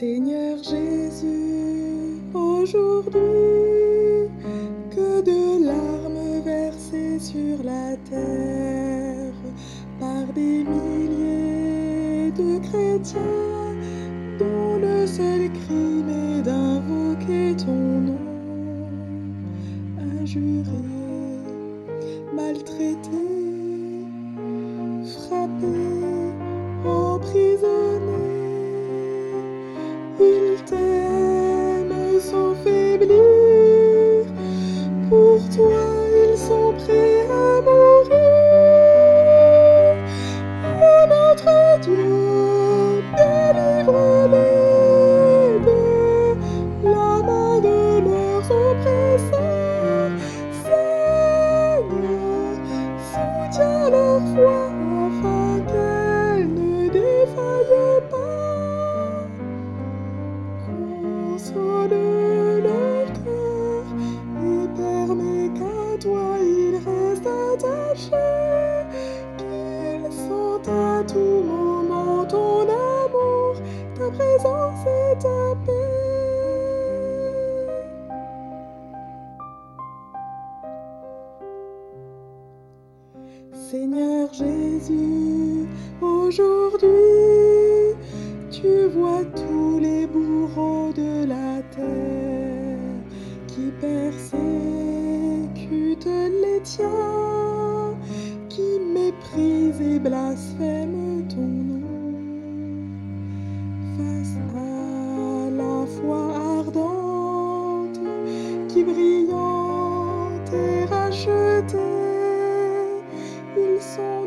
Seigneur Jésus, aujourd'hui, que de larmes versées sur la terre par des milliers de chrétiens dont le seul crime est d'invoquer ton nom, injuré, maltraité, frappé, emprisonné. Console leur cœur et permets qu'à toi ils restent attachés, qu'ils sentent à tout moment ton amour, ta présence et ta paix. Seigneur Jésus, aujourd'hui, tu vois tous les et blasphèment ton nom. Face à la foi ardente qui brillante et rachetée, ils sont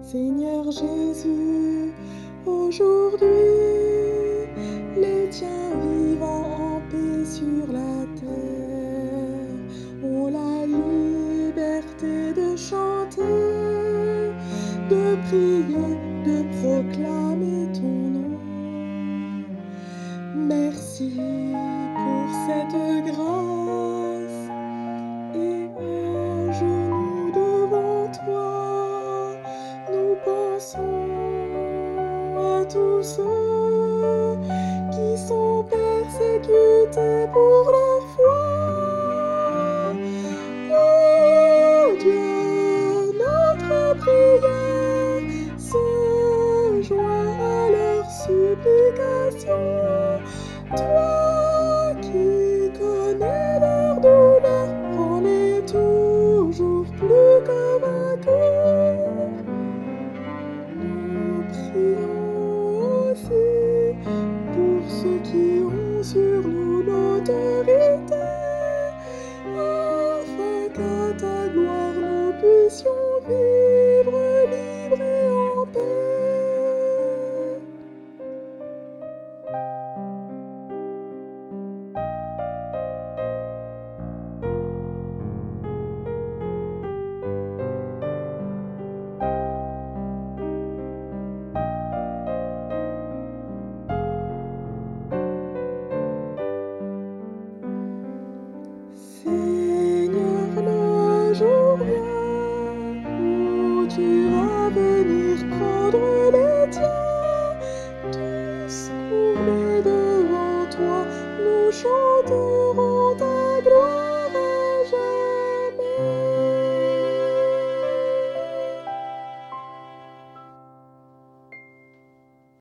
Seigneur Jésus, aujourd'hui, les tiens vivant en paix sur la terre ont la liberté de chanter, de prier, de proclamer qui sont persécutés pour leur l'avenir prendre les tiens.